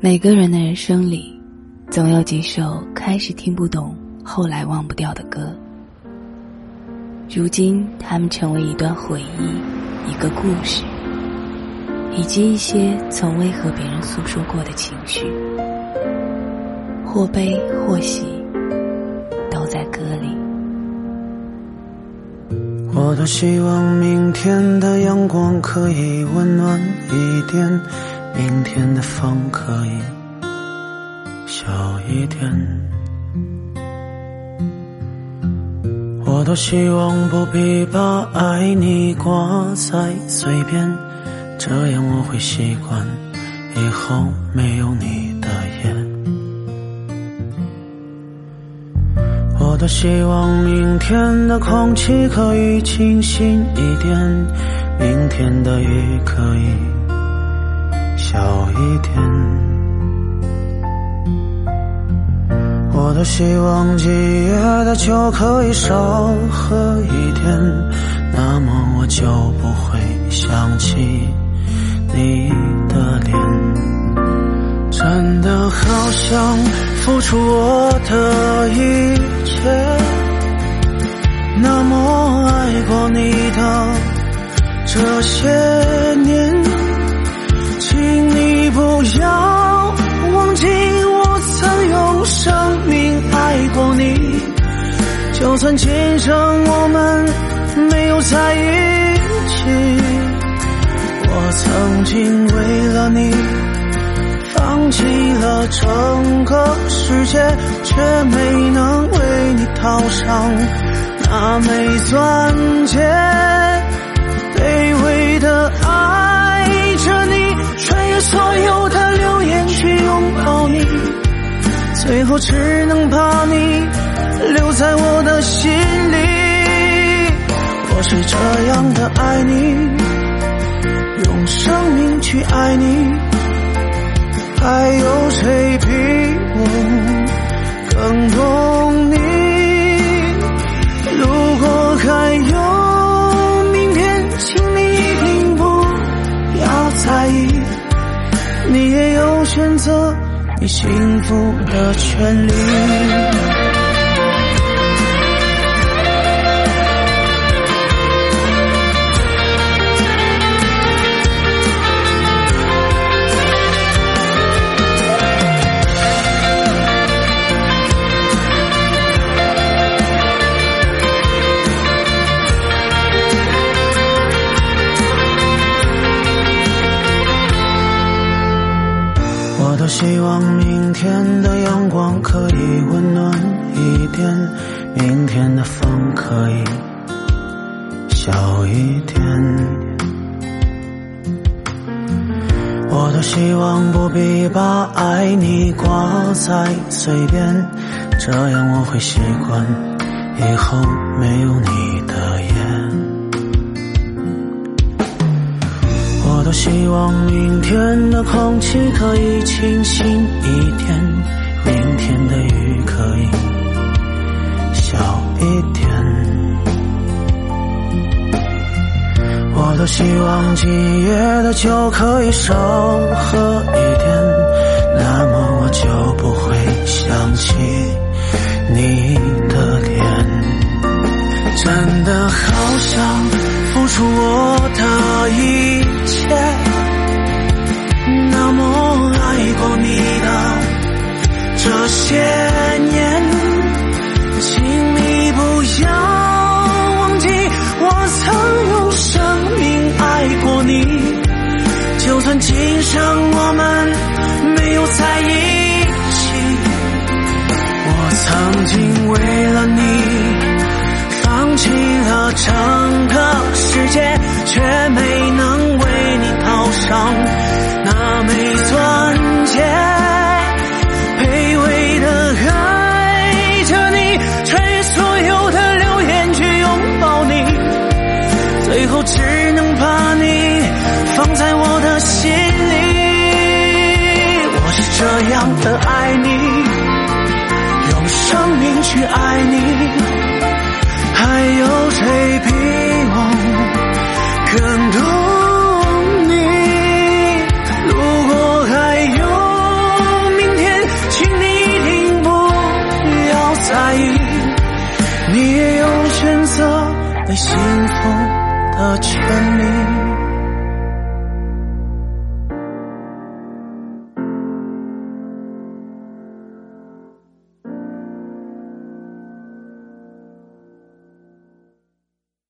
每个人的人生里，总有几首开始听不懂，后来忘不掉的歌。如今，他们成为一段回忆，一个故事，以及一些从未和别人诉说过的情绪，或悲或喜，都在歌里。我多希望明天的阳光可以温暖一点。明天的风可以小一点，我多希望不必把爱你挂在嘴边，这样我会习惯以后没有你的夜。我多希望明天的空气可以清新一点，明天的雨可以。一点，我多希望今夜的酒可以少喝一点，那么我就不会想起你的脸。真的好想付出我的一切，那么爱过你的这些年。算今生我们没有在一起，我曾经为了你放弃了整个世界，却没能为你套上那枚钻戒。卑微的爱着你。穿越所有的流言去拥抱你，最后只能把你留在我的心里。我是这样的爱你，用生命去爱你，还有谁比我更懂你？如果还有明天，请你一定不要在意。你也有选择你幸福的权利。希望明天的阳光可以温暖一点，明天的风可以小一点。我多希望不必把爱你挂在嘴边，这样我会习惯以后没有你的夜。多希望明天的空气可以清新一点，明天的雨可以小一点。我多希望今夜的酒可以少喝一点，那么我就不会想起你的脸。真的好想付出我的一切。那么爱过你的这些年，请你不要忘记，我曾用生命爱过你。就算今生我们没有在一起，我曾经为了你放弃了整个世界，却没能为你套。上那枚钻戒，卑微的爱着你，穿越所有的流言去拥抱你，最后只能把你放在我的心里。我是这样的爱你，用生命去爱你，还有谁在意，你也有选择被幸福的权利。